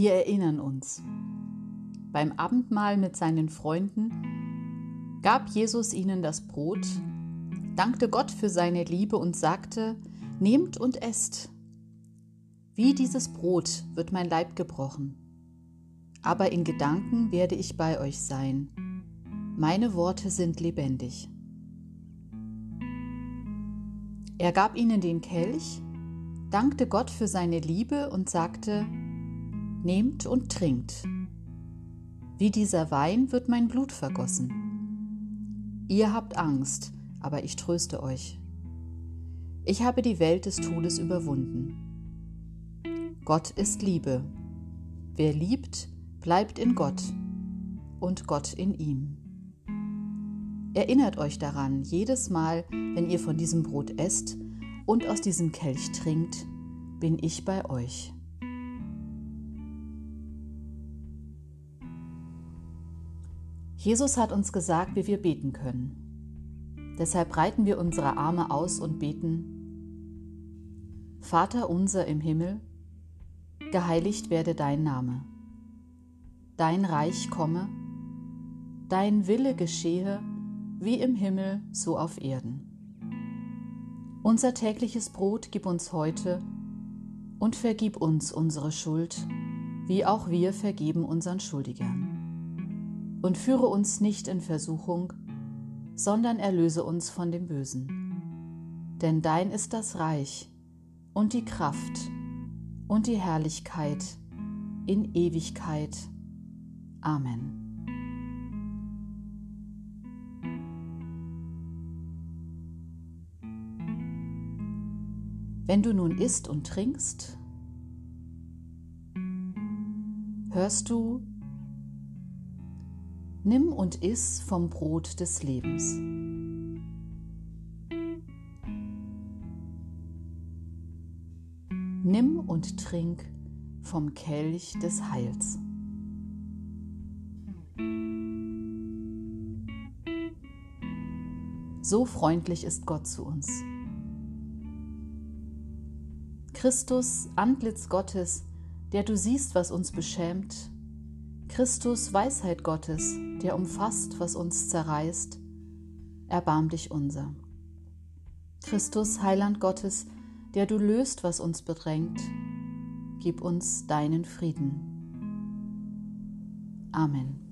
Wir erinnern uns. Beim Abendmahl mit seinen Freunden gab Jesus ihnen das Brot, dankte Gott für seine Liebe und sagte, Nehmt und esst. Wie dieses Brot wird mein Leib gebrochen. Aber in Gedanken werde ich bei euch sein. Meine Worte sind lebendig. Er gab ihnen den Kelch, dankte Gott für seine Liebe und sagte, Nehmt und trinkt. Wie dieser Wein wird mein Blut vergossen. Ihr habt Angst, aber ich tröste euch. Ich habe die Welt des Todes überwunden. Gott ist Liebe. Wer liebt, bleibt in Gott und Gott in ihm. Erinnert euch daran, jedes Mal, wenn ihr von diesem Brot esst und aus diesem Kelch trinkt, bin ich bei euch. Jesus hat uns gesagt, wie wir beten können. Deshalb breiten wir unsere Arme aus und beten, Vater unser im Himmel, geheiligt werde dein Name, dein Reich komme, dein Wille geschehe, wie im Himmel, so auf Erden. Unser tägliches Brot gib uns heute und vergib uns unsere Schuld, wie auch wir vergeben unseren Schuldigern und führe uns nicht in Versuchung, sondern erlöse uns von dem Bösen. Denn dein ist das Reich und die Kraft und die Herrlichkeit in Ewigkeit. Amen. Wenn du nun isst und trinkst, hörst du Nimm und iss vom Brot des Lebens. Nimm und trink vom Kelch des Heils. So freundlich ist Gott zu uns. Christus, Antlitz Gottes, der du siehst, was uns beschämt, Christus, Weisheit Gottes, der umfasst, was uns zerreißt, erbarm dich unser. Christus, Heiland Gottes, der du löst, was uns bedrängt, gib uns deinen Frieden. Amen.